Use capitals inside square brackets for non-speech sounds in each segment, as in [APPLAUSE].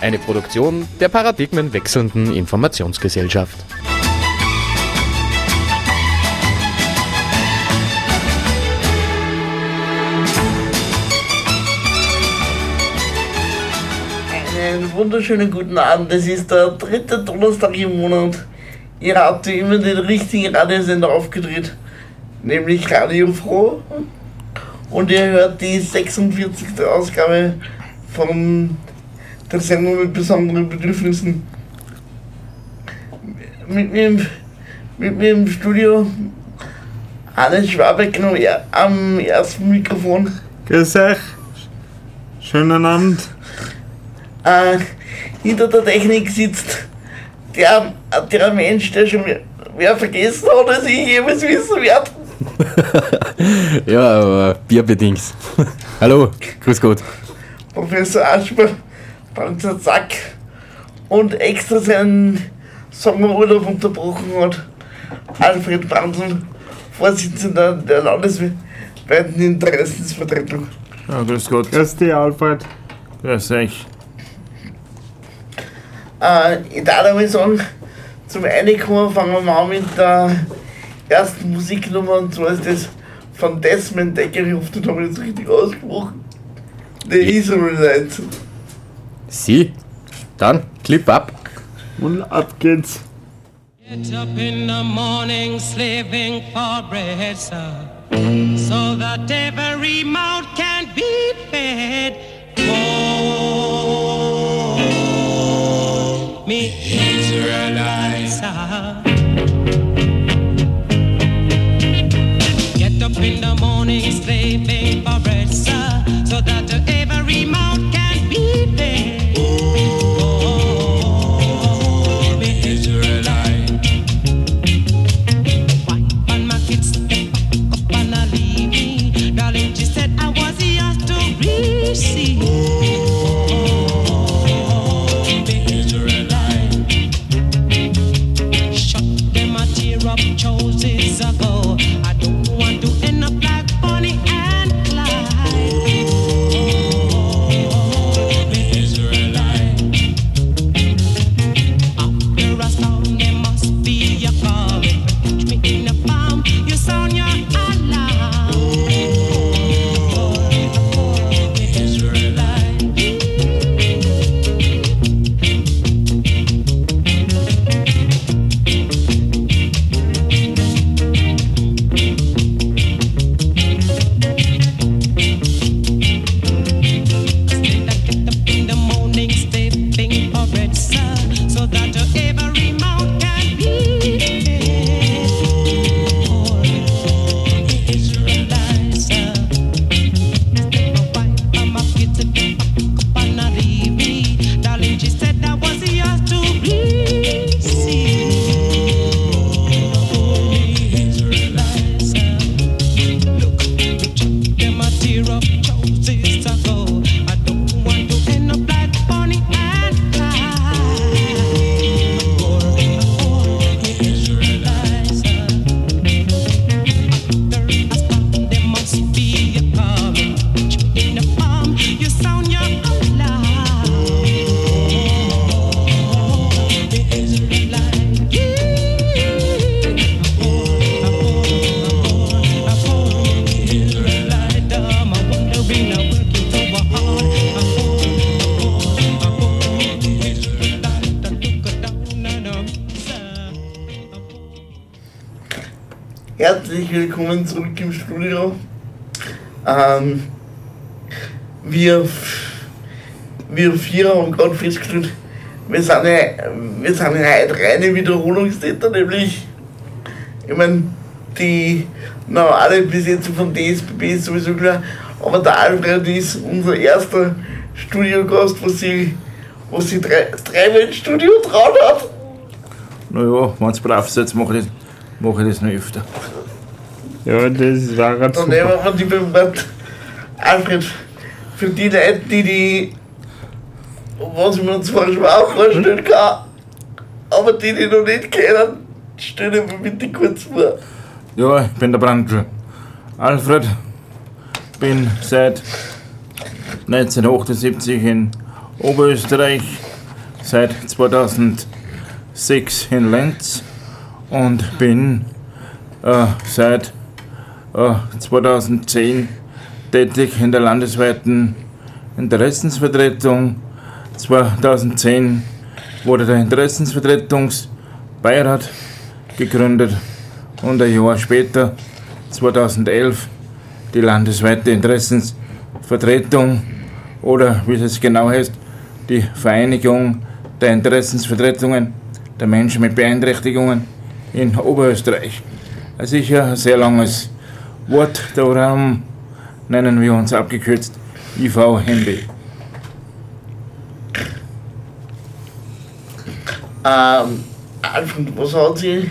Eine Produktion der paradigmenwechselnden Informationsgesellschaft. Einen wunderschönen guten Abend. Es ist der dritte Donnerstag im Monat. Ihr habt immer den richtigen Radiosender aufgedreht, nämlich Radio Froh. Und ihr hört die 46. Ausgabe von der Sendung mit besonderen Bedürfnissen. Mit mir im, mit mir im Studio Hannes Schwabeck er- am ersten Mikrofon. Grüß euch. Schönen Abend. Äh, hinter der Technik sitzt der, der Mensch, der schon wer, wer vergessen hat, dass ich jemals wissen werde. [LAUGHS] Ja, aber bierbedingt. [LAUGHS] Hallo, grüß Gott. Professor Aschmer, Panzer Zack und extra seinen Sommerurlaub unterbrochen hat. Alfred Brandl, Vorsitzender der landesweiten Interessensvertretung. Ja, grüß Gott. Grüß dich, Alfred. Grüß euch. Äh, ich darf einmal sagen, zum Einkommen fangen wir mal an mit der ersten Musiknummer und zwar ist das von Desmond Decker, ich hoffe, das habe ich jetzt richtig ausgesprochen. The Israelites. Sie? Dann, Clip ab. Und ab geht's. Get up in the morning slaving for bread, sir, so that every mouth can be fed. Oh, me Israelites, sir. Wir vier haben gerade festgestellt, wir sind, ja, wir sind ja heute reine Wiederholungstäter, nämlich, ich meine, die normale Besetzung von DSBB ist sowieso klar, Aber der Alfred ist unser erster Studiogast, wo sie, wo sie drei, dreimal ins Studio traut hat. Naja, wenn es brav seid, mache ich, das- mach ich das noch öfter. Ja, das war grad Dann nehmen wir die Wort. Alfred, für die Leute, die die, was mir uns zwar schwer vorstellen kann, aber die, die noch nicht kennen, stell dir bitte kurz vor. Ja, ich bin der Brandl. Alfred, bin seit 1978 in Oberösterreich, seit 2006 in Lenz und bin äh, seit äh, 2010 tätig in der landesweiten Interessensvertretung. 2010 wurde der Interessensvertretungsbeirat gegründet und ein Jahr später, 2011, die landesweite Interessensvertretung oder wie es genau heißt, die Vereinigung der Interessensvertretungen der Menschen mit Beeinträchtigungen in Oberösterreich. Ein sicher sehr langes Wort, darum nennen wir uns abgekürzt IVMB. Ähm, Alfred, was hat sich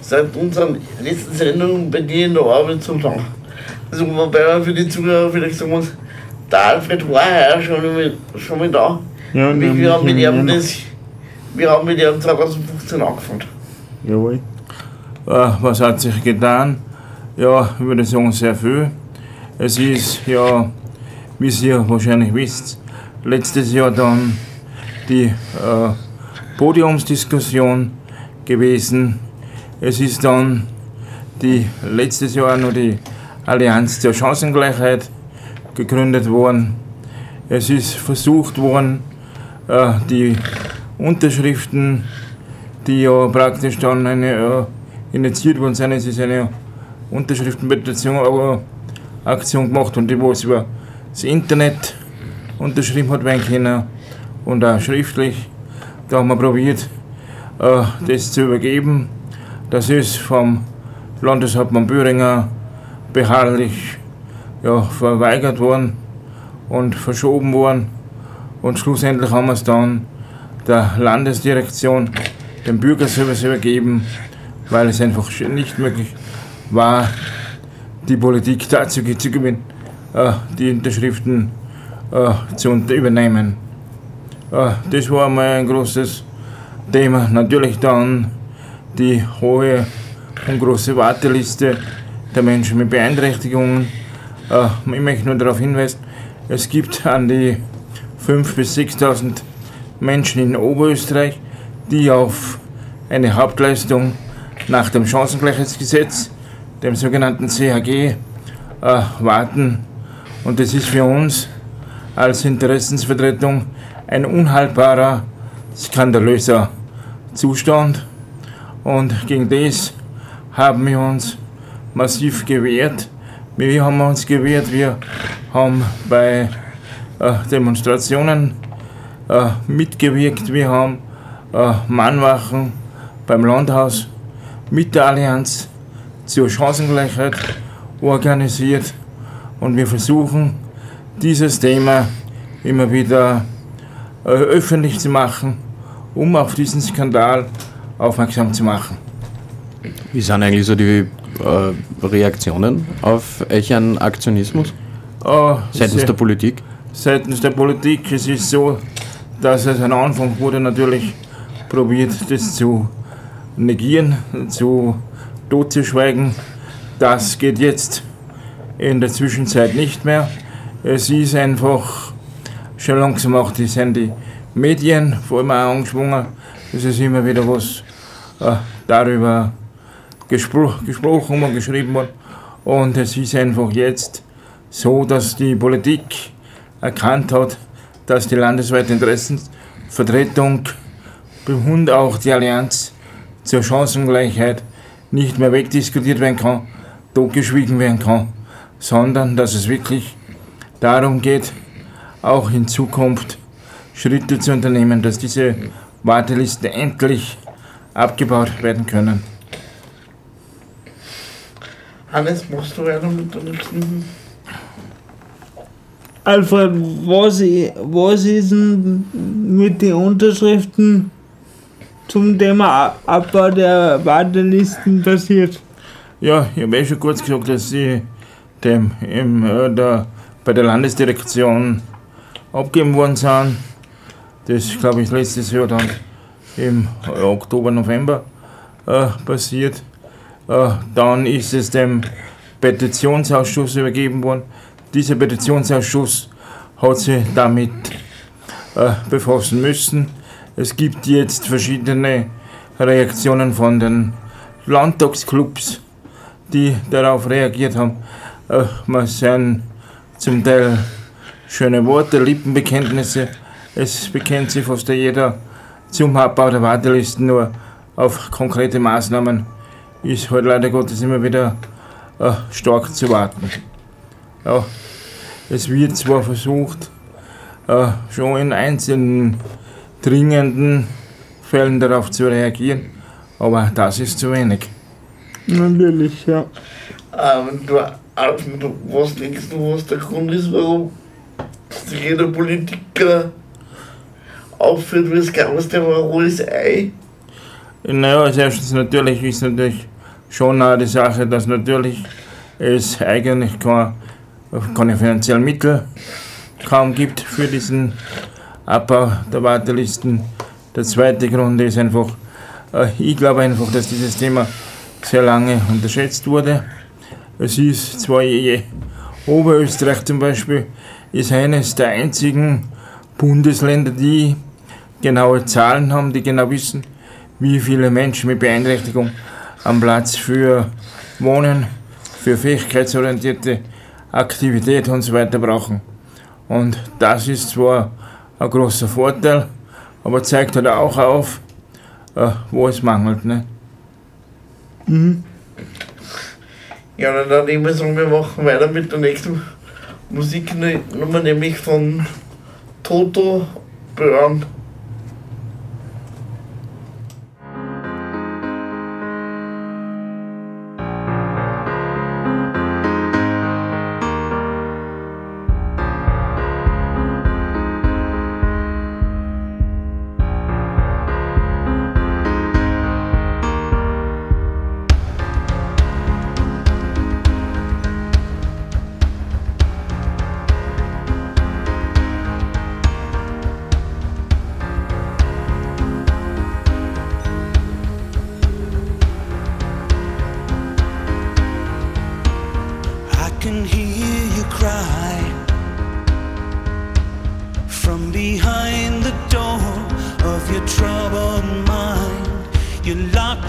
seit unserer letzten Sendung bei dir in der Arbeit so lang? Also, wobei man für die Zuhörer vielleicht sagen muss, der Alfred war ja schon mal, schon mal da. Ja, und wir, wir, haben mit ihm das, wir haben mit ihm 2015 angefangen. Jawohl. Äh, was hat sich getan? Ja, ich würde sagen, sehr viel. Es ist ja, wie ihr wahrscheinlich wisst, letztes Jahr dann die äh, Podiumsdiskussion gewesen. Es ist dann die, letztes Jahr noch die Allianz zur Chancengleichheit gegründet worden. Es ist versucht worden, äh, die Unterschriften, die ja praktisch dann eine äh, initiiert worden sind. Es ist eine Unterschriftenpetition, aber Aktion gemacht und die, was über das Internet unterschrieben hat werden können und auch schriftlich. Da haben wir probiert, äh, das zu übergeben. Das ist vom Landeshauptmann Büringer beharrlich ja, verweigert worden und verschoben worden. Und schlussendlich haben wir es dann der Landesdirektion, dem Bürgerservice übergeben, weil es einfach nicht möglich war, die Politik dazu zu gewinnen, äh, die Unterschriften äh, zu übernehmen. Das war mal ein großes Thema. Natürlich dann die hohe und große Warteliste der Menschen mit Beeinträchtigungen. Äh, ich möchte nur darauf hinweisen, es gibt an die 5.000 bis 6.000 Menschen in Oberösterreich, die auf eine Hauptleistung nach dem Chancengleichheitsgesetz, dem sogenannten CHG, äh, warten. Und das ist für uns als Interessensvertretung ein unhaltbarer, skandalöser Zustand. Und gegen das haben wir uns massiv gewehrt. Wir haben uns gewehrt, wir haben bei äh, Demonstrationen äh, mitgewirkt, wir haben äh, Mannwachen beim Landhaus mit der Allianz zur Chancengleichheit organisiert und wir versuchen dieses Thema immer wieder äh, öffentlich zu machen, um auf diesen Skandal aufmerksam zu machen. Wie sind eigentlich so die äh, Reaktionen auf euren Aktionismus Äh, seitens der Politik? seitens der Politik. Es ist so, dass es am Anfang wurde natürlich probiert, das zu negieren, zu totzuschweigen. Das geht jetzt in der Zwischenzeit nicht mehr. Es ist einfach schon langsam auch die, sind die Medien vor allem auch angeschwungen. Es ist immer wieder was äh, darüber gespro gesprochen und geschrieben worden. Und es ist einfach jetzt so, dass die Politik erkannt hat, dass die landesweite Interessenvertretung und auch die Allianz zur Chancengleichheit nicht mehr wegdiskutiert werden kann, totgeschwiegen werden kann, sondern dass es wirklich darum geht, auch in Zukunft Schritte zu unternehmen, dass diese Wartelisten endlich abgebaut werden können. Hannes, machst du weiter mit der nächsten? Alfred, was, was ist denn mit den Unterschriften zum Thema Abbau der Wartelisten passiert? Ja, ich habe eh schon kurz gesagt, dass sie dem im, äh, der, bei der Landesdirektion abgegeben worden sind. Das glaube ich letztes Jahr dann im äh, Oktober, November äh, passiert. Äh, dann ist es dem Petitionsausschuss übergeben worden. Dieser Petitionsausschuss hat sich damit äh, befassen müssen. Es gibt jetzt verschiedene Reaktionen von den Landtagsclubs, die darauf reagiert haben. Äh, man sind zum Teil schöne Worte, Lippenbekenntnisse. Es bekennt sich fast jeder zum Abbau der Wartelisten, nur auf konkrete Maßnahmen ist halt leider Gottes immer wieder äh, stark zu warten. Ja, es wird zwar versucht, äh, schon in einzelnen dringenden Fällen darauf zu reagieren, aber das ist zu wenig. Natürlich, ja. Ähm, du, Alfred, was denkst du, was der Grund ist, warum jeder Politiker aufführt wie das Chaos-Thema rohes Ei? Naja, als erstes natürlich ist natürlich schon auch die Sache, dass natürlich es eigentlich keine, keine finanziellen Mittel kaum gibt für diesen Abbau der Wartelisten. Der zweite Grund ist einfach, äh, ich glaube einfach, dass dieses Thema sehr lange unterschätzt wurde. Es ist zwar Oberösterreich zum Beispiel ist eines der einzigen Bundesländer, die genaue Zahlen haben, die genau wissen, wie viele Menschen mit Beeinträchtigung am Platz für Wohnen, für fähigkeitsorientierte Aktivität und so weiter brauchen. Und das ist zwar ein großer Vorteil, aber zeigt halt auch auf, äh, wo es mangelt. Ne? Ja, dann dann immer sagen, wir machen weiter mit der nächsten Musiknummer, nämlich von Toto Burn.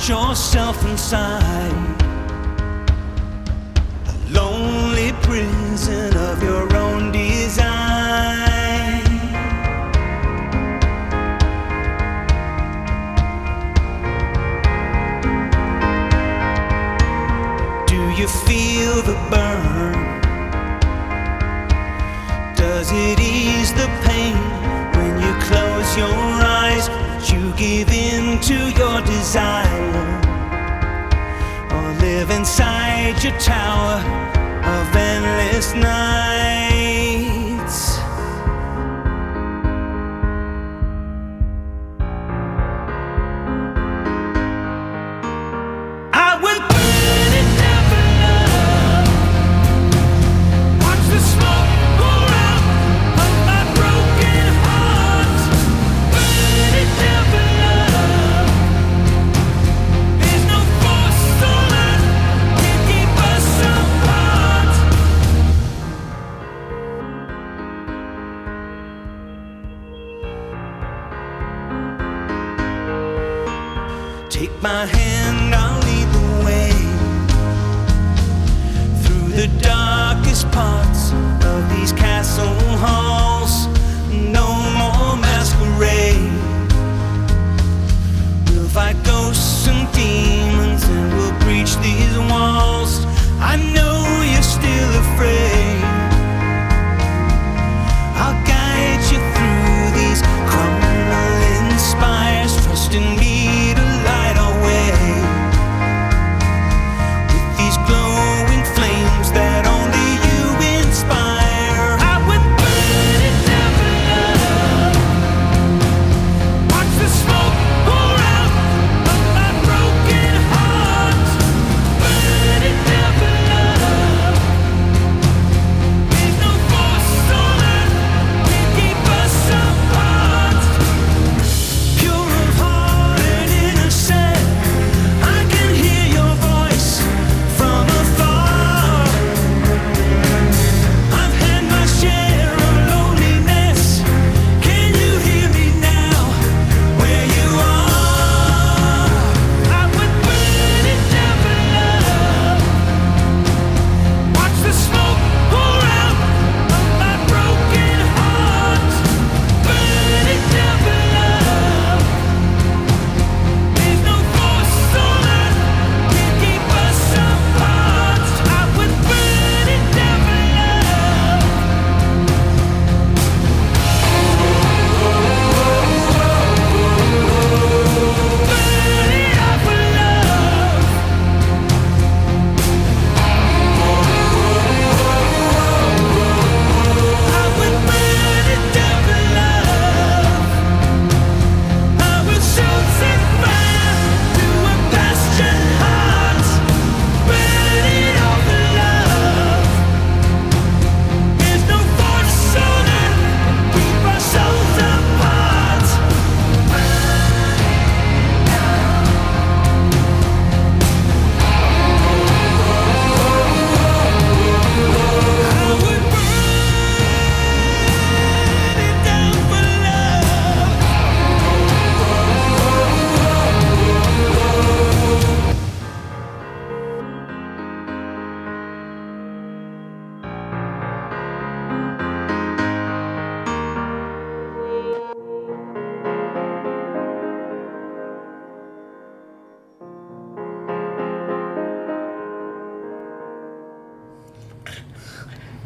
Yourself inside tower of endless nights?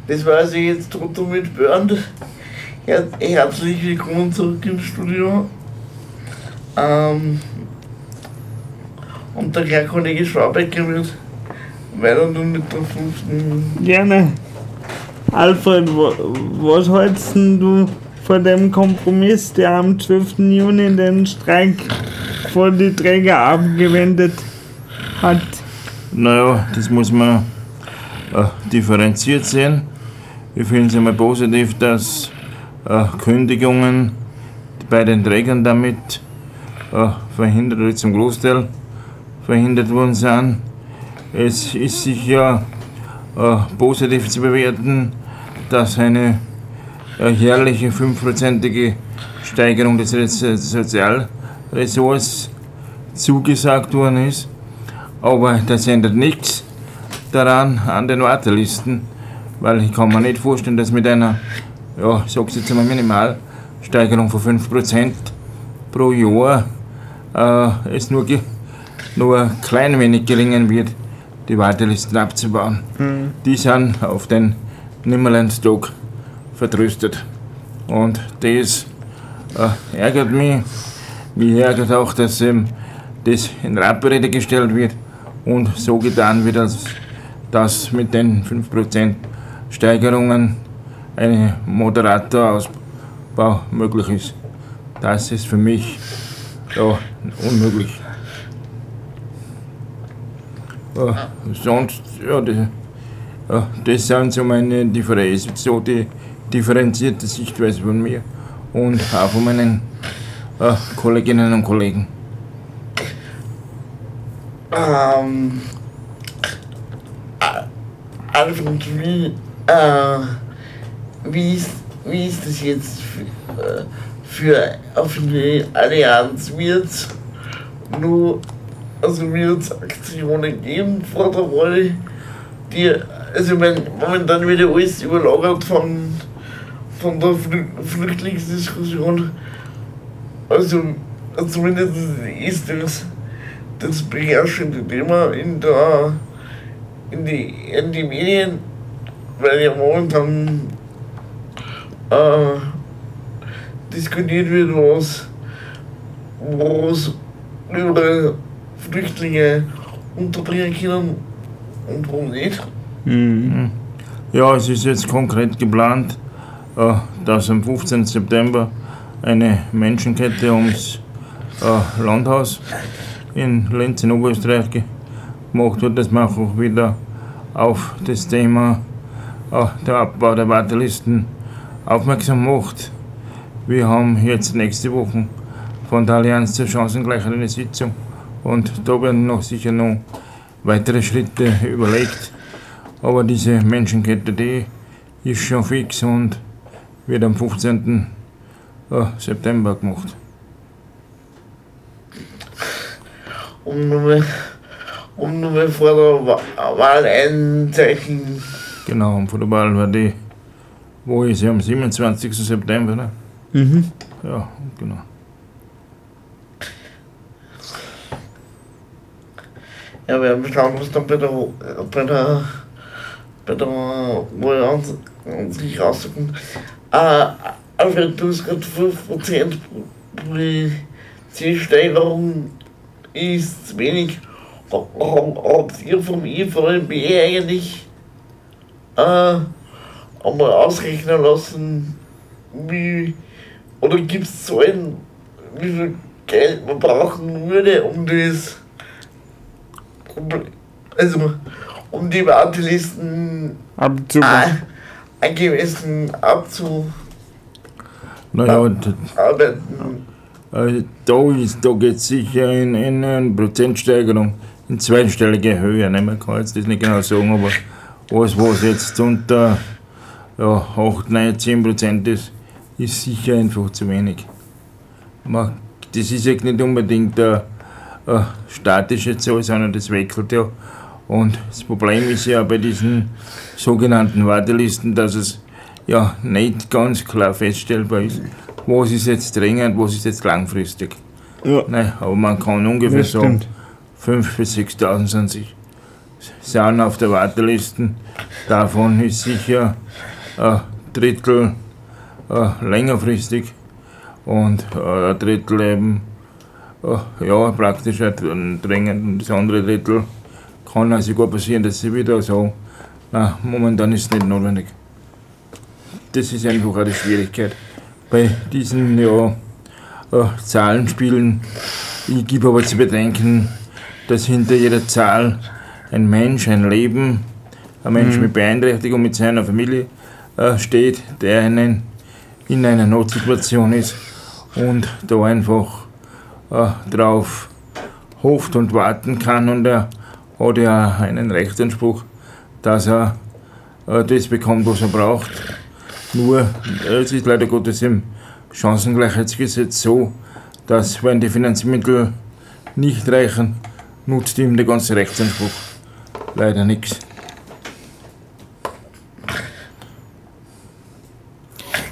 Das war also jetzt Toto mit Bernd. Her herzlich willkommen zurück im Studio. Ähm, und der Herr Kollege Schwabecker wird weiter nun mit der fünften. Gerne. Alfred, wa- was hältst denn du von dem Kompromiss, der am 12. Juni den Streik vor die Träger abgewendet hat? Naja, das muss man äh, differenziert sehen. Ich finde es einmal positiv, dass äh, Kündigungen bei den Trägern damit äh, verhindert oder zum Großteil verhindert worden sind. Es ist sicher äh, positiv zu bewerten, dass eine äh, jährliche fünfprozentige Steigerung des Re- Sozialressorts zugesagt worden ist. Aber das ändert nichts daran an den Wartelisten, weil ich kann mir nicht vorstellen, dass mit einer, ja, ich sag's jetzt einmal Minimalsteigerung von 5% pro Jahr äh, es nur, nur ein klein wenig gelingen wird, die Wartelisten abzubauen. Die sind auf den Nimmerlandstag vertröstet. Und das äh, ärgert mich. Mich ärgert auch, dass ähm, das in Rapprede gestellt wird und so getan wird, als dass mit den 5% Steigerungen ein moderater Ausbau möglich ist. Das ist für mich ja, unmöglich. Ja, sonst, ja, die, ja, das sind so meine Differenzen, so die differenzierte Sichtweise von mir und auch von meinen äh, Kolleginnen und Kollegen. Ähm, A- Alfred, wie, äh, wie, ist, wie ist das jetzt für, äh, für auf die Allianz? Wird nur, also wird Aktionen geben vor der Wahl, die, also ich momentan wird ja alles überlagert von, von der Flü Flüchtlingsdiskussion. Also, zumindest ist das das beherrschende Thema in der in die, in die Medien, weil ja momentan äh, diskutiert wird, was, was über Flüchtlinge unterbringen können und warum nicht. Ja, es ist jetzt konkret geplant, äh, dass am 15. September eine Menschenkette ums äh, Landhaus in Lenz in Oberösterreich ge- gemacht wird, dass man auch wieder auf das Thema äh, der Abbau der Wartelisten aufmerksam macht. Wir haben jetzt nächste Woche von der Allianz zur Chancengleichheit eine Sitzung und da werden noch sicher noch weitere Schritte überlegt. Aber diese Menschenkette, die ist schon fix und wird am 15. äh, September gemacht. Um nur, um nur vor der Wa- Wahl ein Zeichen. Genau, und von der Wahl war die, wo ist sie am 27. September, ne? Mhm. Ja, genau. Ja, wir werden schauen, was dann bei der, bei der, bei der Wahl an, an sich rauskommt. Äh, Alfred, du hast gerade 5% Zielsteigerung ist wenig. Ha- ha- Habt ihr vom IVMB eigentlich äh, einmal ausrechnen lassen, wie, oder gibt es Zahlen, wie viel Geld man brauchen würde, um das Proble- also um die Wartelisten Abzubauen. angemessen abzuarbeiten. Naja, und, äh, da, ist, da geht es sicher in, in eine Prozentsteigerung in zweistellige Höhe. Ne? Man kann jetzt das nicht genau sagen, aber alles, was jetzt unter ja, 8, 9, 10 Prozent ist, ist sicher einfach zu wenig. Man, das ist jetzt nicht unbedingt eine, eine statische Zahl, sondern das wechselt ja. Und das Problem ist ja bei diesen sogenannten Wartelisten, dass es ja nicht ganz klar feststellbar ist, was ist jetzt dringend, was ist jetzt langfristig. Ja. Nein, aber man kann ungefähr sagen, stimmt. 5.000 bis 6.000 sind sich sind auf der Warteliste. Davon ist sicher ein Drittel äh, längerfristig und äh, ein Drittel eben äh, ja, praktisch ein dringend. Und das andere Drittel kann also sogar passieren, dass sie wieder sagen, na, momentan ist es nicht notwendig. Das ist einfach die Schwierigkeit bei diesen ja, Zahlenspielen. Ich gebe aber zu bedenken, dass hinter jeder Zahl ein Mensch, ein Leben, ein Mensch mit Beeinträchtigung mit seiner Familie äh, steht, der einen in einer Notsituation ist und da einfach äh, drauf hofft und warten kann und er hat ja einen Rechtsanspruch, dass er äh, das bekommt, was er braucht. Nur es ist leider Gottes im Chancengleichheitsgesetz so, dass wenn die Finanzmittel nicht reichen, nutzt ihm der ganze Rechtsanspruch leider nichts.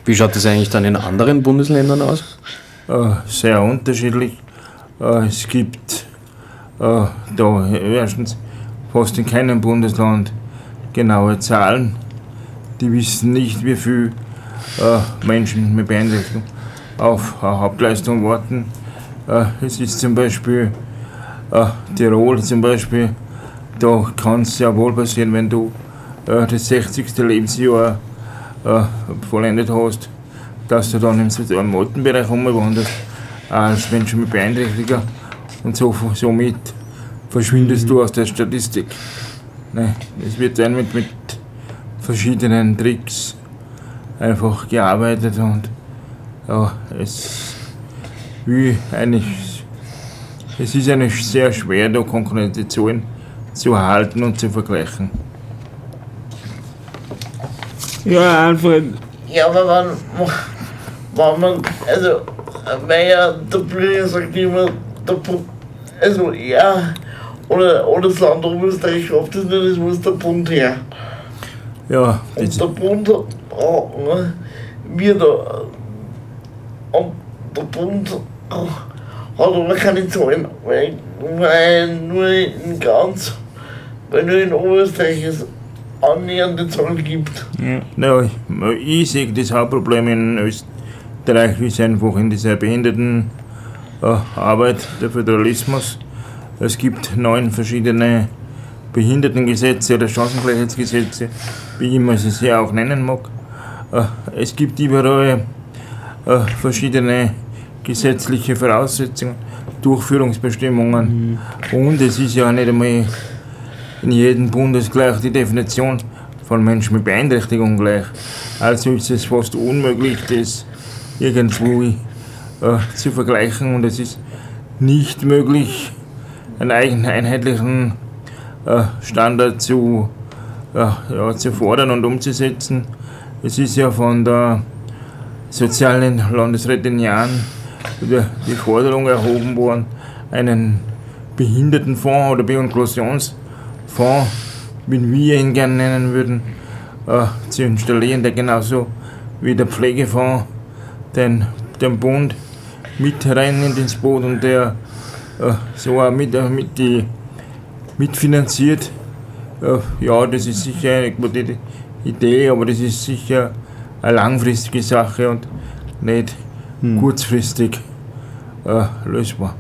Wie schaut das eigentlich dann in anderen Bundesländern aus? äh, sehr unterschiedlich. Äh, es gibt äh, da erstens fast in keinem Bundesland genaue Zahlen. Die wissen nicht, wie viel äh, Menschen mit Beeinträchtigung auf Hauptleistung warten. Es ist zum Beispiel Tirol zum Beispiel, da kann es ja wohl passieren, wenn du äh, das 60. Lebensjahr äh, vollendet hast, dass du dann im sozialen Altenbereich umwanderst, als Menschen mit Beeinträchtigung und so, somit verschwindest du aus der Statistik. Ne, es wird dann mit, mit verschiedenen Tricks einfach gearbeitet und ja, es wie eigentlich es ist eigentlich sehr schwer, da konkrete Zahlen zu erhalten und zu vergleichen. Ja, Alfred, Ja, aber wann, wann man, also, weil ja der Bürger sagt immer, der, Bu- also, ja, oder, oder das Land Oberösterreich schafft es nicht, es muss der Bund her. Ja, das, Und der Bund oh, ne, wird da, und der Bund oh, hat aber keine Zahlen, weil, weil nur in ganz, weil nur in Oberösterreich es annähernde Zahlen gibt. na, ich sehe das Hauptproblem in Österreich ist einfach in dieser Behindertenarbeit, äh, Arbeit, der Föderalismus. Es gibt neun verschiedene Behindertengesetze oder Chancengleichheitsgesetze, wie immer sie sie auch nennen mag. Äh, Es gibt überall äh, verschiedene gesetzliche Voraussetzungen, Durchführungsbestimmungen und es ist ja nicht einmal in jedem Bundesgleich die Definition von Menschen mit Beeinträchtigung gleich. Also ist es fast unmöglich, das irgendwo äh, zu vergleichen und es ist nicht möglich, einen eigenen einheitlichen äh, Standard zu, äh, ja, zu fordern und umzusetzen. Es ist ja von der sozialen Landesrätin Jahn die Forderung erhoben worden, einen Behindertenfonds oder Beinklusionsfonds, wie wir ihn gerne nennen würden, äh, zu installieren, der genauso wie der Pflegefonds den, den Bund mit reinnimmt ins Boot und der äh, so auch mit, äh, mit die, mitfinanziert. Äh, ja, das ist sicher eine gute Idee, aber das ist sicher eine langfristige Sache und nicht kurzfristig äh, lösbar.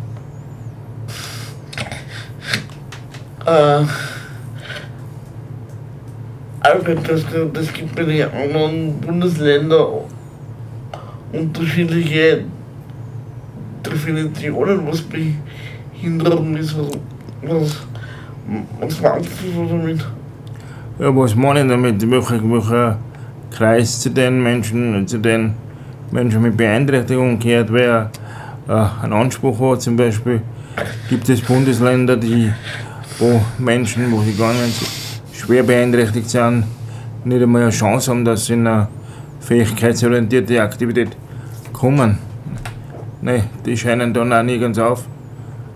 Äh, Albert, das, gibt in den anderen Bundesländern unterschiedliche Definitionen, was Behinderung ist. Was, was, was meinst du damit? Ja, was meine ich damit? Welcher, welcher Kreis zu den Menschen, zu den Menschen mit Beeinträchtigung gehört, wer äh, einen Anspruch hat, zum Beispiel gibt es Bundesländer, die, wo Menschen, wo sie gar nicht schwer beeinträchtigt sind, nicht einmal eine Chance haben, dass sie in eine fähigkeitsorientierte Aktivität kommen. Ne, die scheinen dann auch nirgends auf.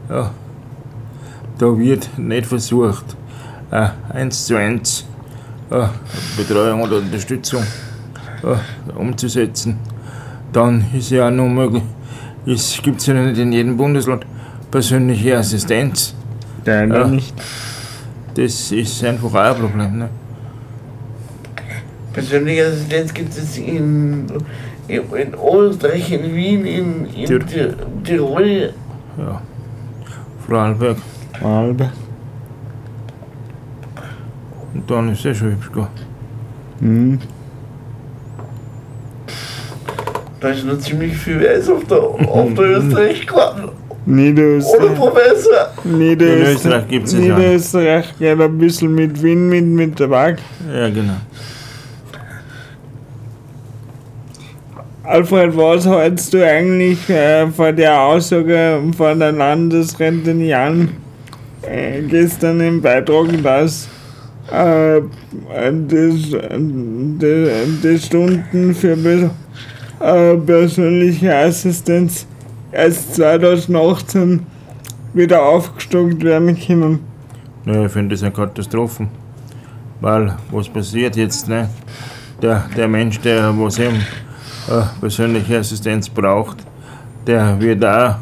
Ja. Da wird nicht versucht, äh, eins zu eins äh, Betreuung oder Unterstützung äh, umzusetzen. Dann ist ja auch noch möglich, es gibt ja nicht in jedem Bundesland persönliche Assistenz. Der Ja. nicht. Das ist einfach auch ein Problem. Ne? Persönliche Assistenz gibt es in, in, in Österreich, in Wien, in, in Tir- Tir Tirol. Ja. Vorarlberg. Alter. Und dann ist es schon hübsch gegangen. Hm. Da ist noch ziemlich viel Weiß auf der, auf der [LAUGHS] Österreich-Karte. Oder Niederösterreich. Professor. Niederösterreich, Österreich gibt's es ja. Niederösterreich geht ein bisschen mit Wind, mit, mit Tabak. Ja, genau. Alfred, was hältst du eigentlich äh, von der Aussage von der Landesrätin Jan äh, gestern im Beitrag, dass äh, die, die, die Stunden für äh, persönliche Assistenz erst 2018 wieder aufgestockt werden können? Ja, ich finde das eine Katastrophe. Weil, was passiert jetzt, ne? Der, der Mensch, der was eben äh, persönliche Assistenz braucht, der wird auch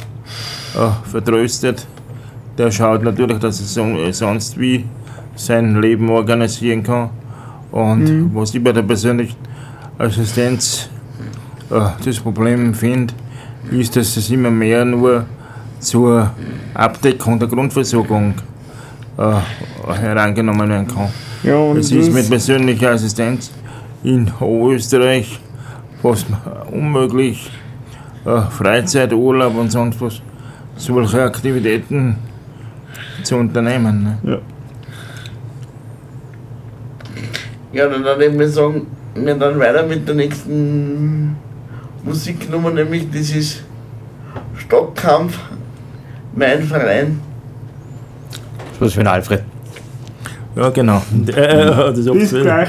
äh, vertröstet. Der schaut natürlich, dass er äh, sonst wie sein Leben organisieren kann. Und was ich bei der persönlichen Assistenz äh, das Problem finde, ist, dass es immer mehr nur zur Abdeckung der Grundversorgung äh, herangenommen werden kann. Ja, und Es ist mit persönlicher Assistenz in Österreich fast unmöglich, äh, Freizeit, Urlaub und sonst was, solche Aktivitäten zu unternehmen. Ne? Ja, dann würde ich sagen, wir dann weiter mit der nächsten Musiknummer, nämlich das ist Stockkampf, mein Verein. Was für ein Alfred. Ja, genau. [LAUGHS] Bis gleich.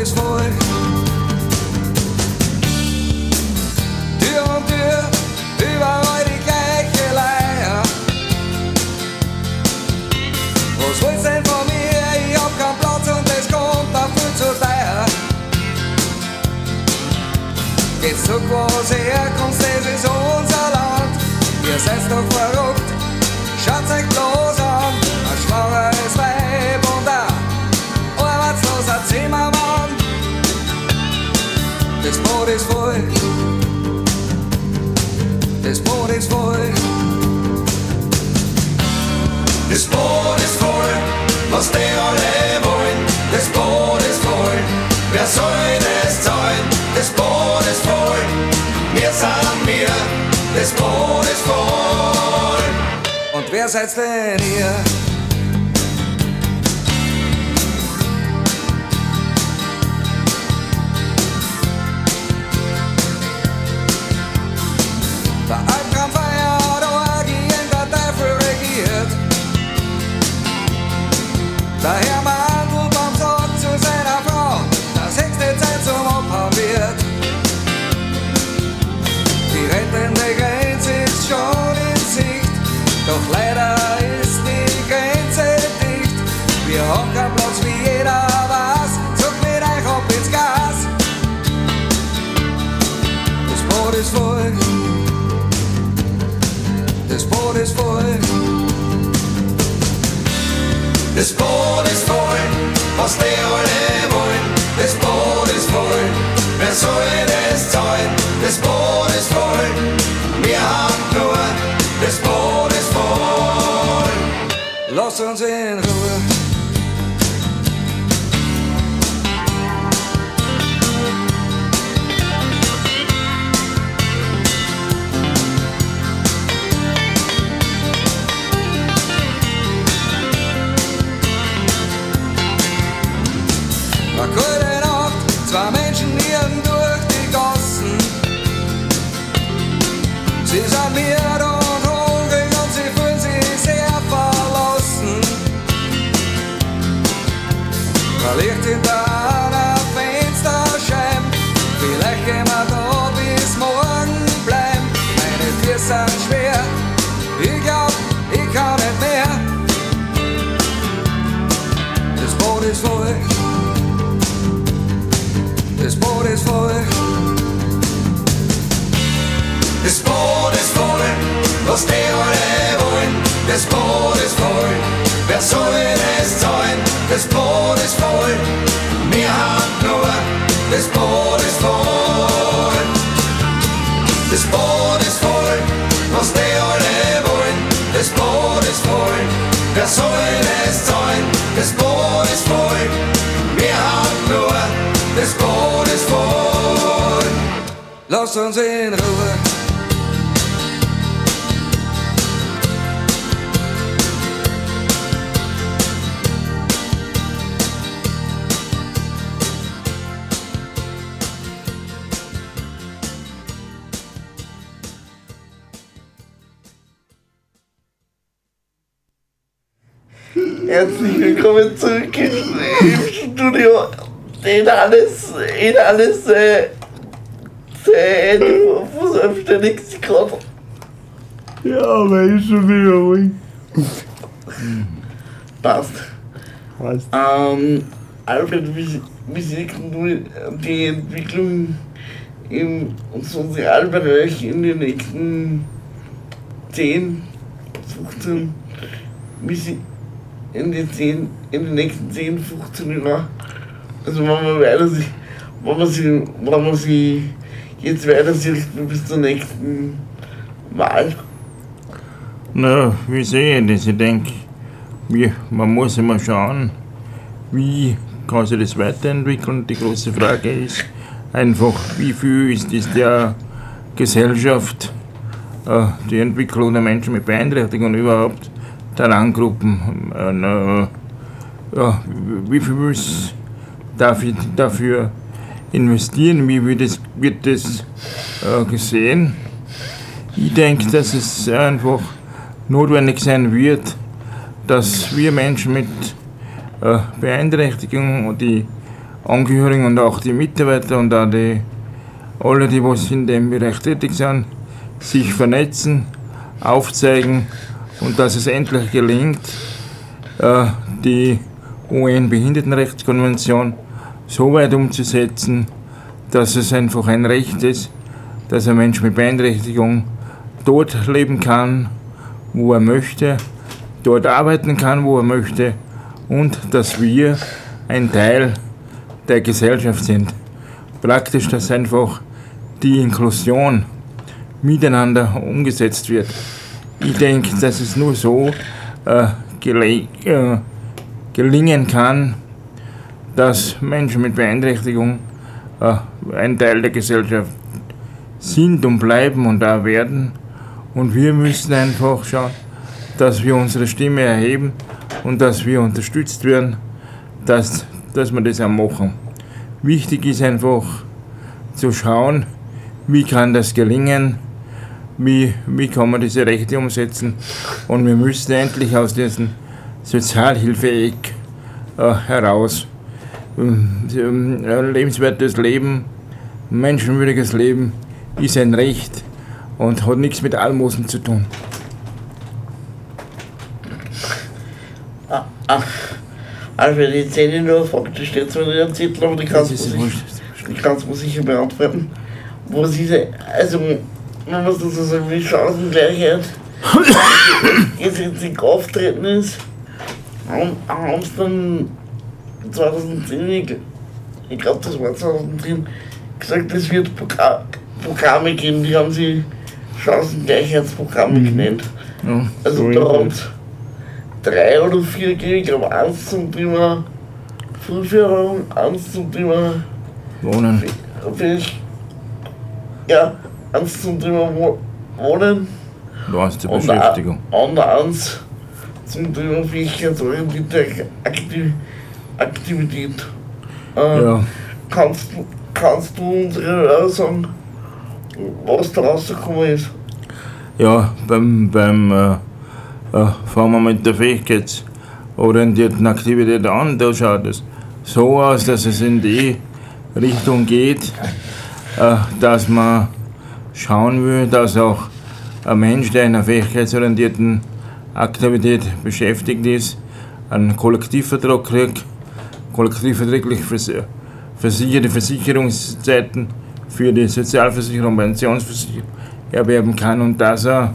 Ist voll. Tür um Tür, überall die gleiche Leier. Was willst denn von mir? Ich hab keinen Platz und es kommt viel zu teuer. Geht's zurück, wo sie herkommst, das ist unser Land. Ihr seid doch verrückt, Und wer seid denn ihr? Das Boot ist voll, was die alle wollen. Das Boot ist voll, wer soll das zahlen? Das Boot ist voll, wir haben nur. Das Boot ist voll. Lass uns in Ruhe. Willkommen zurück im Studio. In alles, in alles, äh, äh, wo selbstständig sie gerade. Ja, aber ist schon wieder ruhig. Passt. Was? Ähm, Alfred, wie, wie siehst du die Entwicklung im Sozialbereich in den nächsten 10, 15, wie sie in den, 10, in den nächsten 10, 15 Jahren, also wenn man weiter sich, wenn man sie, wenn man sie jetzt weiter sieht bis zur nächsten Wahl. Na, wie sehe ich das? Ich denke, man muss immer schauen, wie kann sich das weiterentwickeln. Die große Frage ist einfach, wie viel ist das der, Gesellschaft äh, die Entwicklung der Menschen mit Beeinträchtigung und überhaupt der Ranggruppen. Äh, ja, wie viel darf ich dafür investieren? Wie wird das, wird das äh, gesehen? Ich denke, dass es einfach notwendig sein wird, dass wir Menschen mit äh, Beeinträchtigung und die Angehörigen und auch die Mitarbeiter und auch die, alle, die was in dem Bereich tätig sind, sich vernetzen, aufzeigen und dass es endlich gelingt, äh, die UN-Behindertenrechtskonvention so weit umzusetzen, dass es einfach ein Recht ist, dass ein Mensch mit Beeinträchtigung dort leben kann, wo er möchte, dort arbeiten kann, wo er möchte und dass wir ein Teil der Gesellschaft sind. Praktisch, dass einfach die Inklusion miteinander umgesetzt wird. Ich denke, dass es nur so äh, äh, gelingen kann, dass Menschen mit Beeinträchtigung äh, ein Teil der Gesellschaft sind und bleiben und da werden. Und wir müssen einfach schauen, dass wir unsere Stimme erheben und dass wir unterstützt werden, dass, dass wir das auch machen. Wichtig ist einfach zu schauen, wie kann das gelingen, wie, wie kann man diese Rechte umsetzen und wir müssen endlich aus diesem Sozialhilfeeck äh, heraus. Ähm, Ein lebenswertes Leben, menschenwürdiges Leben ist ein Recht und hat nichts mit Almosen zu tun. Ah, ah. Jetzt hätte ich nur eine Frage, die steht zwar nicht am Zettel, aber die kannst, du die mir sicher beantworten. Wo ist diese, also, man es so sagen, wie Chancengleichheit jetzt, jetzt in Kraft treten ist, haben haben sie dann 2010, ich, ich glaube, das war 2010, gesagt, es wird Progra Programme geben, die haben sie Chancengleichheitsprogramme genannt. Ja. Also So da haben es drei oder vier gegeben, ich glaube eins zum Thema Frühförderung, eins zum Thema Wohnen. ja, eins zum Thema Wo- Wohnen Da hast du und Beschäftigung. und eins zum Thema fähigkeitsorientierte Aktiv Aktivität. Äh, Ja, kannst, du- kannst du unsere Hörer sagen, was da rausgekommen ist? ja beim, beim äh, äh, fangen wir mit der fähigkeitsorientierten Aktivität an, da schaut es so aus, dass es in die Richtung geht, äh, dass man schauen will, dass auch ein Mensch, der in einer fähigkeitsorientierten Aktivität beschäftigt ist, einen Kollektivvertrag kriegt, kollektivverträglich vers versicherte Versicherungszeiten für die Sozialversicherung, Pensionsversicherung erwerben kann und dass er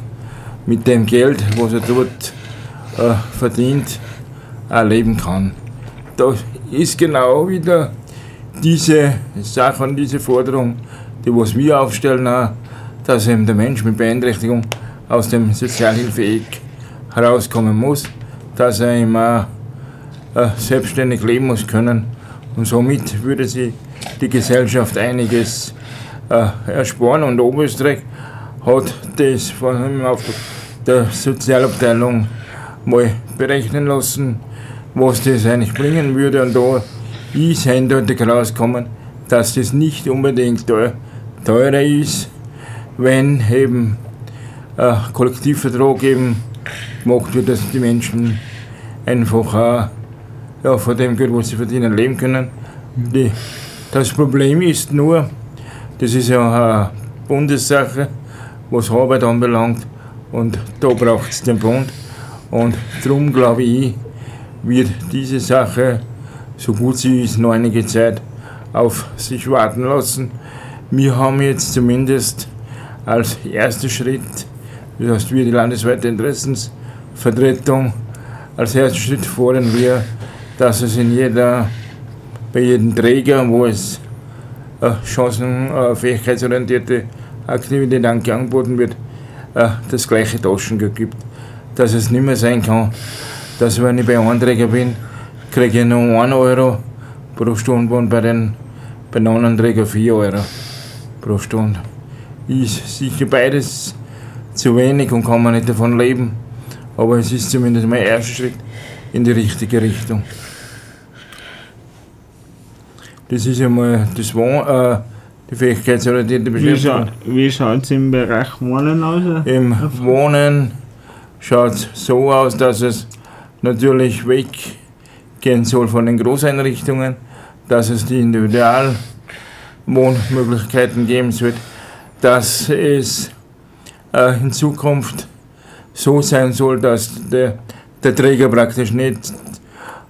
mit dem Geld, was er dort äh, verdient, auch leben kann. Da ist genau wieder diese Sache und diese Forderung, die was wir aufstellen, auch, dass eben der Mensch mit Beeinträchtigung aus dem Sozialhilfeeck herauskommen muss, dass er immer äh, selbstständig leben muss können. Und somit würde sie die Gesellschaft einiges äh, ersparen. Und Oberösterreich hat das vor allem auf der Sozialabteilung mal berechnen lassen, was das eigentlich bringen würde. Und da ist eindeutig rausgekommen, dass das nicht unbedingt teurer ist, wenn eben ein Kollektivvertrag eben gemacht wird, dass die Menschen einfach auch ja, von dem Geld, was sie verdienen, leben können. Die, das Problem ist nur, das ist ja eine Bundessache, was Arbeit anbelangt und da braucht es den Bund. Und darum glaube ich, wird diese Sache, so gut sie ist, noch einige Zeit auf sich warten lassen. Wir haben jetzt zumindest als erster Schritt, das heißt wir die landesweite Interessensvertretung, als erster Schritt fordern wir, dass es in jeder, bei jedem Träger, wo es äh, chancen-, äh, Aktivität angeboten wird, äh, das gleiche Taschengeld gibt. Dass es nicht mehr sein kann, dass wenn ich bei einem Träger bin, kriege ich nur 1 Euro pro Stunde und bei den bei anderen Träger 4 Euro pro Stunde. Ist sicher beides zu wenig und kann man nicht davon leben. Aber es ist zumindest mein erster Schritt in die richtige Richtung. Das ist einmal das Wohn äh, die fähigkeitsorientierte Wie, scha Beschäftigung. wie schaut es im Bereich Wohnen aus? Im Wohnen schaut es so aus, dass es natürlich weggehen soll von den Großeinrichtungen, dass es die Individualwohnmöglichkeiten geben soll, dass es äh, in Zukunft so sein soll, dass der, der Träger praktisch nicht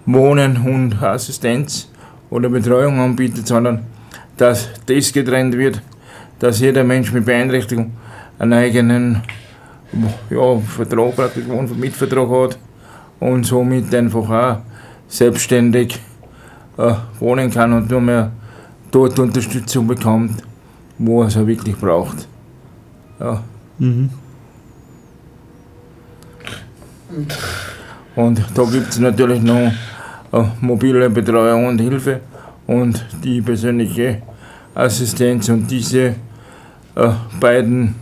Wohnen und Assistenz oder Betreuung anbietet, sondern dass das getrennt wird, dass jeder Mensch mit Beeinträchtigung einen eigenen ja, Vertrag, praktisch Wohnmietvertrag hat und somit einfach auch selbstständig äh, wohnen kann und nur mehr dort Unterstützung bekommt, wo er es auch wirklich braucht. Ja. Mhm. Und da gibt es natürlich noch äh, mobile Betreuung und Hilfe und die persönliche Assistenz und diese äh, beiden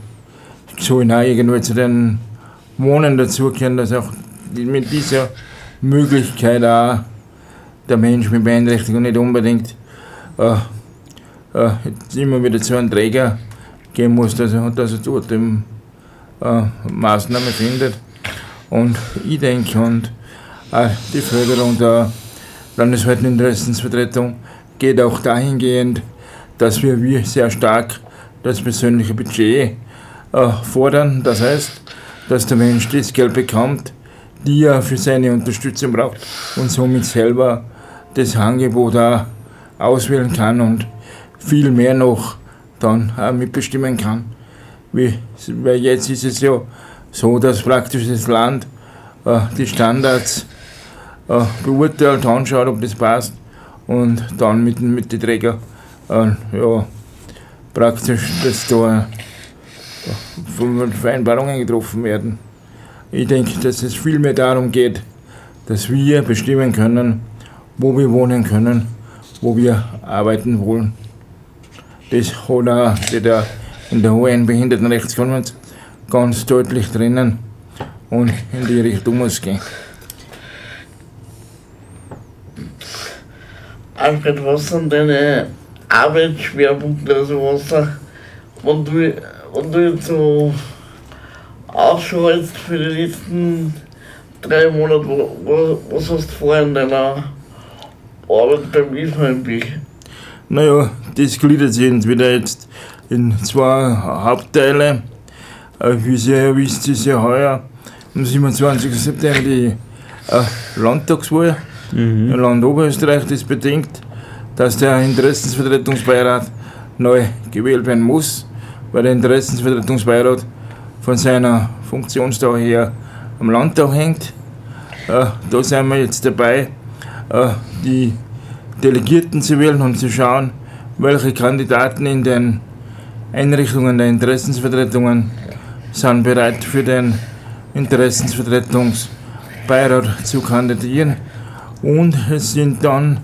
sollen auch irgendwo zu den Wohnen dazugehören, dass auch mit dieser Möglichkeit auch der Mensch mit Beeinträchtigung nicht unbedingt äh, äh, immer wieder zu einem Träger gehen muss, dass er, dass er dort eben, äh, Maßnahmen findet. Und ich denke, und auch die Förderung der landesweiten Interessensvertretung geht auch dahingehend, dass wir, wir sehr stark das persönliche Budget äh, fordern. Das heißt, dass der Mensch das Geld bekommt, die er für seine Unterstützung braucht und somit selber das Angebot auch auswählen kann und viel mehr noch dann auch mitbestimmen kann. Wie, weil jetzt ist es ja so, dass praktisch das Land äh, die Standards äh, beurteilt, anschaut, ob das passt und dann mit, mit den Trägern äh, ja, praktisch, dass da äh, Vereinbarungen getroffen werden. Ich denke, dass es viel mehr darum geht, dass wir bestimmen können, wo wir wohnen können, wo wir arbeiten wollen. Das hat auch auch in der UN Behindertenrechtskonvention ganz deutlich drinnen und in die Richtung muss gehen. Alfred, was sind deine Arbeitsschwerpunkte, also was wenn du, wenn du jetzt so Ausschau hältst für die letzten drei Monate, was hast du vor in deiner Arbeit beim Ismailblick? Naja, das gliedert sich entweder jetzt in zwei Hauptteile. Äh, Wie ja wisst, ist ja heuer am 27. September die äh, Landtagswahl im Land Oberösterreich. Das bedingt, dass der Interessensvertretungsbeirat neu gewählt werden muss, weil der Interessensvertretungsbeirat von seiner Funktionsdauer her am Landtag hängt. Äh, da sind wir jetzt dabei, äh, die Delegierten zu wählen und zu schauen, welche Kandidaten in den Einrichtungen der Interessensvertretungen sind bereit für den Interessensvertretungsbeirat zu kandidieren. Und es sind dann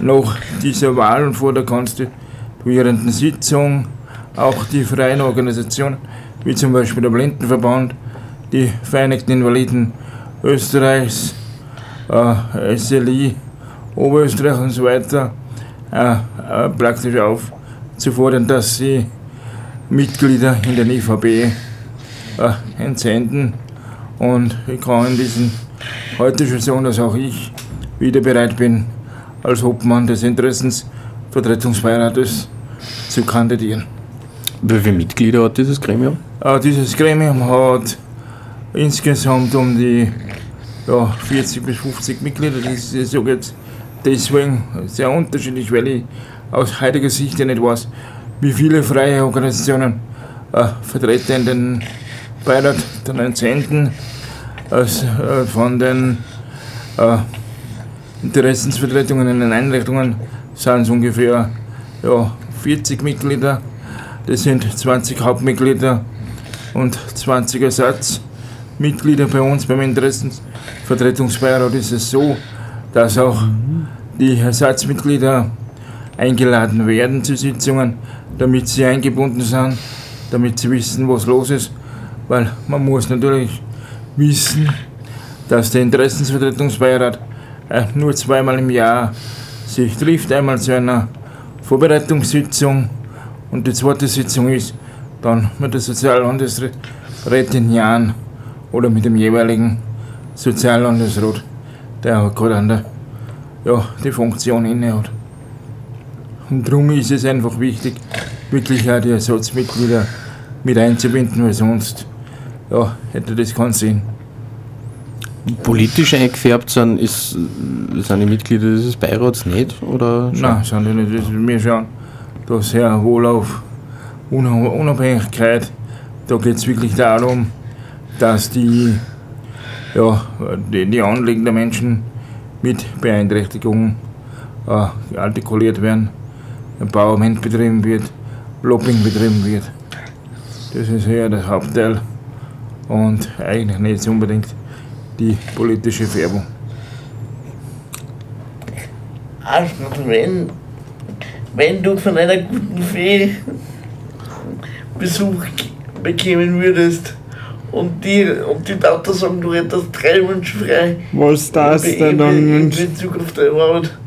nach dieser Wahl vor der konstituierenden Sitzung auch die freien Organisationen, wie zum Beispiel der Blindenverband, die Vereinigten Invaliden Österreichs, äh, SLI, Oberösterreich und so weiter, äh, äh, praktisch aufzufordern, dass sie Mitglieder in den IVB äh, entsenden. Und ich kann in diesem heute schon sagen, dass auch ich wieder bereit bin, als Obmann des Interessensvertretungsbeirates zu kandidieren. Wie viele Mitglieder hat dieses Gremium? Äh, dieses Gremium hat insgesamt um die ja, 40 bis 50 Mitglieder. Das ist jetzt deswegen sehr unterschiedlich, weil ich aus heutiger Sicht ja nicht weiß, wie viele freie Organisationen äh, Vertreter in den Beirat entsenden. Also, äh, von den äh, Interessensvertretungen in den Einrichtungen sind es ungefähr ja, 40 Mitglieder. Das sind 20 Hauptmitglieder und 20 Ersatzmitglieder bei uns beim Interessensvertretungsbeirat ist es so, dass auch die Ersatzmitglieder eingeladen werden zu Sitzungen, damit sie eingebunden sind damit sie wissen, was los ist. Weil man muss natürlich wissen, dass der Interessensvertretungsbeirat äh, nur zweimal im Jahr sich trifft. Einmal zu einer Vorbereitungssitzung und die zweite Sitzung ist dann mit der Soziallandesrätin Jan oder mit dem jeweiligen Soziallandesrat, der der, ja, die Funktion innehat. Und darum ist es einfach wichtig, wirklich auch die Ersatzmitglieder mit einzubinden, weil sonst ja, hätte das keinen Sinn. Politisch eingefärbt sind, ist, sind die Mitglieder dieses Beirats nicht? Oder schon? Nein, sind die nicht. Mir schon da sehr wohl auf Unabhängigkeit. Da geht es wirklich darum, dass die, ja, die, die Anliegen der Menschen mit Beeinträchtigung äh, artikuliert werden, Empowerment betrieben wird, Lobbying betrieben wird. Das ist eher der Hauptteil und eigentlich nicht unbedingt die politische Färbung. Alfred, wenn, wenn du von einer guten Fee Besuch bekämen würdest und die, und die Tante sagen, du hättest drei Wünsche frei Was darfst du in, dann in? Bezug auf deine Arbeit.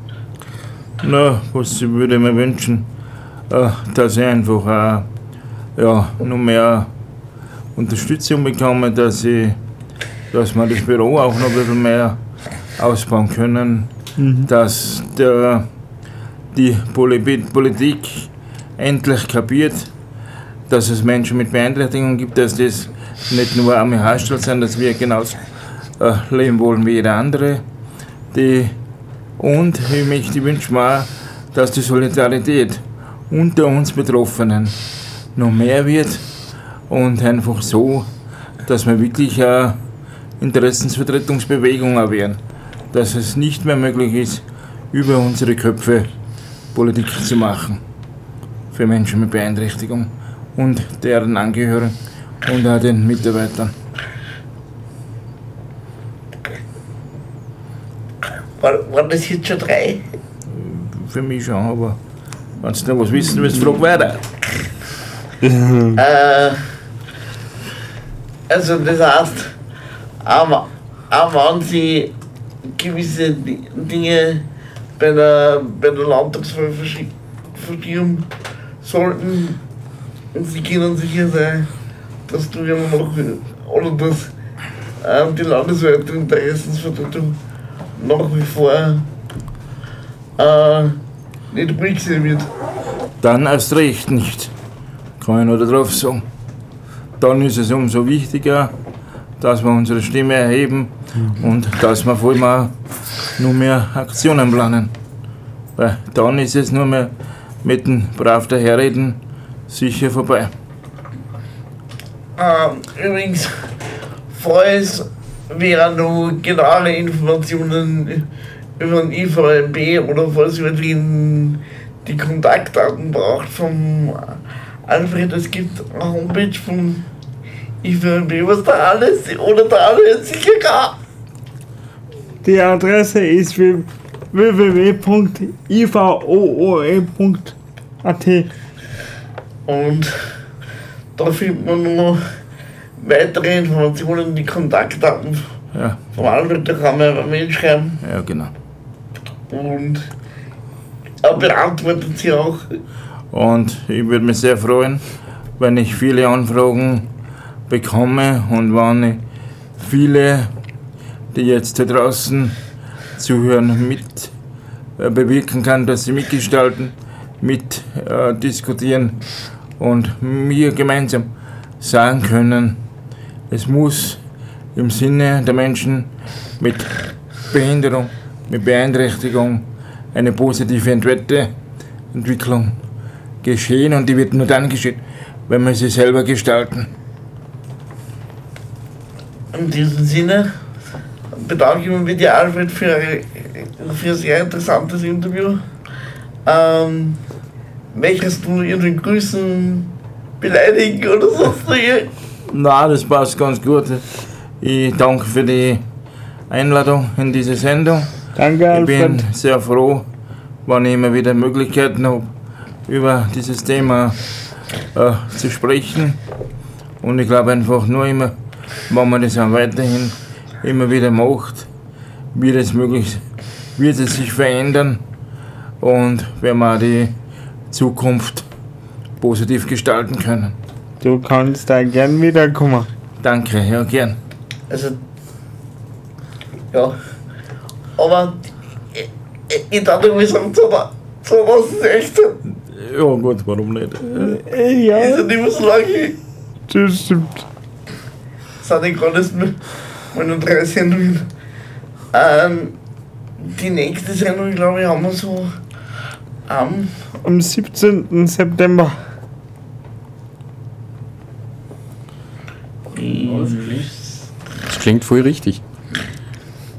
Na, was ich würde mir wünschen, äh, dass ich einfach auch, ja, noch mehr Unterstützung bekomme, dass ich, dass wir das Büro auch noch ein bisschen mehr ausbauen können, dass der, die Poli Politik endlich kapiert, dass es Menschen mit Beeinträchtigungen gibt, dass das nicht nur arme Haarstellen sind, dass wir genauso äh, leben wollen wie jeder andere. Die und ich möchte wünsche mir dass die Solidarität unter uns Betroffenen noch mehr wird und einfach so, dass wir wirklich eine Interessensvertretungsbewegung werden. Dass es nicht mehr möglich ist, über unsere Köpfe Politik zu machen. Für Menschen mit Beeinträchtigung und deren Angehörigen und auch den Mitarbeitern. War, waren das jetzt schon drei? Für mich schon, aber wenn du noch was wissen willst, frag weiter. [LAUGHS] Äh, also das heißt, auch, auch wenn sie gewisse Di- Dinge bei der, bei der Landtagswahl verschi- verschieben sollten, und sie können sicher sein, dass du immer noch, oder dass ähm, die landesweite Interessensvertretung nach wie vor äh, nicht sein wird. Dann erst recht nicht. Kann ich nur darauf sagen. Dann ist es umso wichtiger, dass wir unsere Stimme erheben und dass wir vor allem auch nur mehr Aktionen planen. Weil dann ist es nur mehr mit dem brav daherreden sicher vorbei. Ähm, übrigens, falls wer noch genauere Informationen über den IVMB oder falls wer die, die Kontaktdaten braucht vom Alfred, es gibt eine Homepage vom IVMB, was da alles, oder da alles sicher gar. Die Adresse ist www.ivooe.at. Und da findet man noch weitere Informationen, die Kontaktdaten Ja, vom Alfred, da kann man eine Mail schreiben. ja genau. Und er beantwortet sie auch. Und ich würde mich sehr freuen, wenn ich viele Anfragen bekomme und wenn ich viele, die jetzt da draußen zuhören, mit äh, bewirken kann, dass sie mitgestalten, mit äh, diskutieren und wir gemeinsam sagen können, es muss im Sinne der Menschen mit Behinderung, mit Beeinträchtigung eine positive Entwicklung geschehen und die wird nur dann geschehen, wenn wir sie selber gestalten. In diesem Sinne bedanke ich mich bei dir, Alfred, für, für ein sehr interessantes Interview. Ähm, möchtest du ihren Grüßen beleidigen oder sonst? Na, das passt ganz gut. Ich danke für die Einladung in diese Sendung. Danke, Ich bin Alfred. sehr froh, wenn ich immer wieder Möglichkeiten habe, über dieses Thema äh, zu sprechen. Und ich glaube einfach nur immer, wenn man das auch weiterhin immer wieder macht, wird es möglich, wird es sich verändern und wir auch die Zukunft positiv gestalten können. Du kannst da gern wiederkommen. Danke, ja gern. Also, ja. Aber ich, ich, ich dachte, wir sagen 2016. Ja gut, warum nicht? Äh, Ja, Ist ja nicht mehr so lange. das stimmt. sind ja gerade erst nur drei Sendungen. Ähm, die nächste Sendung, glaube ich, haben wir so am Am 17. September. Das klingt voll richtig.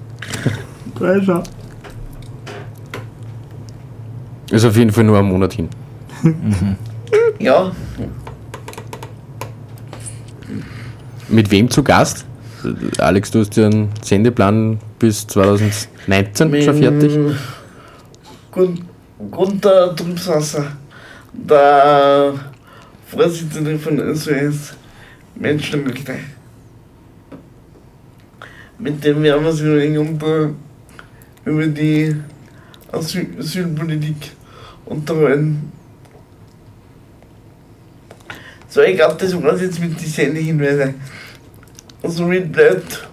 [LAUGHS] Pleasure. Ist auf jeden Fall nur ein Monat hin. [LAUGHS] ja, Mit wem zu Gast? Alex, du hast ja einen Sendeplan bis 2019 schon fertig. Gun Gunther Trubsasser, der Vorsitzende von SOS Menschenrechte. Mit dem werden wir uns über die Asyl Asylpolitik unterhalten. So, ich glaube, das war's jetzt mit den Sendehinweisen. Somit bleibt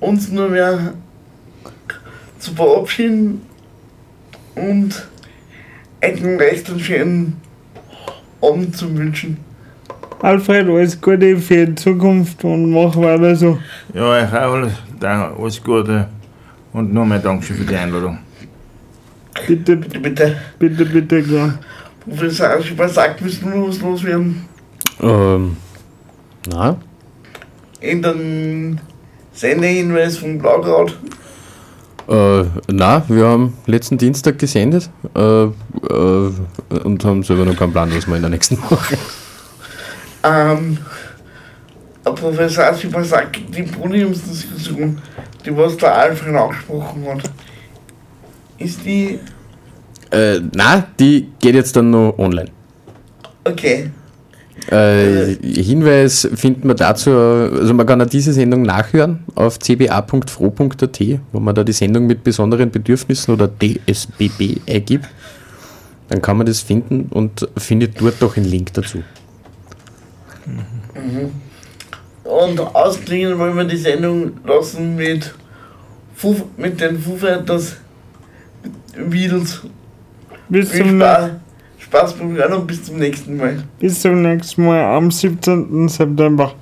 uns nur mehr zu verabschieden und einen recht und schönen Abend zu wünschen. Alfred, alles Gute für die Zukunft und mach weiter so. Ja, euch auch alles, danke, alles Gute und nochmal Dankeschön für die Einladung. Bitte, Bitte, bitte. bitte, bitte, klar. Professor Aschbar sagt, müssen wir was loswerden. Ähm, na, In den Sendehinweis von Blaukraut. Äh, na, wir haben letzten Dienstag gesendet äh, äh, und haben selber noch keinen Plan, was wir in der nächsten [LAUGHS] Woche. Ähm, Professor Aschbar sagt, die Podiumsdiskussion, die was der Alfred angesprochen hat, ist die Äh, na, die geht jetzt dann noch online. okay. Äh, Hinweis finden wir dazu, also man kann auch diese Sendung nachhören auf cba.fro.at, wo man da die Sendung mit besonderen Bedürfnissen oder DSBB eingibt. Dann kann man das finden und findet dort doch einen Link dazu. Und ausklingen wollen wir die Sendung lassen mit, Foo, mit den Foo Fighters Beatles. Bis zum, Spaß, beim Hören und bis zum nächsten Mal. bis zum nächsten Mal am 17. September.